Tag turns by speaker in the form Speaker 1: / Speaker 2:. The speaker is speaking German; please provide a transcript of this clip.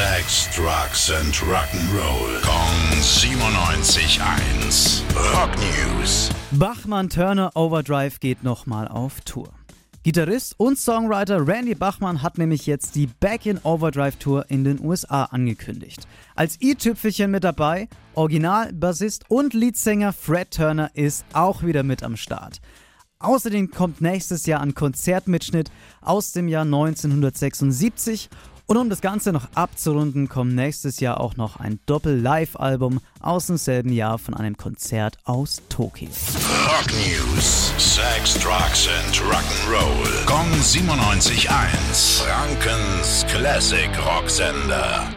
Speaker 1: Sex, Drugs and Rock'n'Roll. Kong 97.1. Rock News.
Speaker 2: Bachmann Turner Overdrive geht nochmal auf Tour. Gitarrist und Songwriter Randy Bachmann hat nämlich jetzt die Back in Overdrive Tour in den USA angekündigt. Als i-Tüpfelchen mit dabei, Original-Bassist und Leadsänger Fred Turner ist auch wieder mit am Start. Außerdem kommt nächstes Jahr ein Konzertmitschnitt aus dem Jahr 1976 und um das Ganze noch abzurunden, kommt nächstes Jahr auch noch ein Doppel-Live-Album aus demselben Jahr von einem Konzert aus Tokio.
Speaker 1: Rock News. Sex, Drugs and Rock'n'Roll. Kong 97.1. Frankens Classic Rocksender.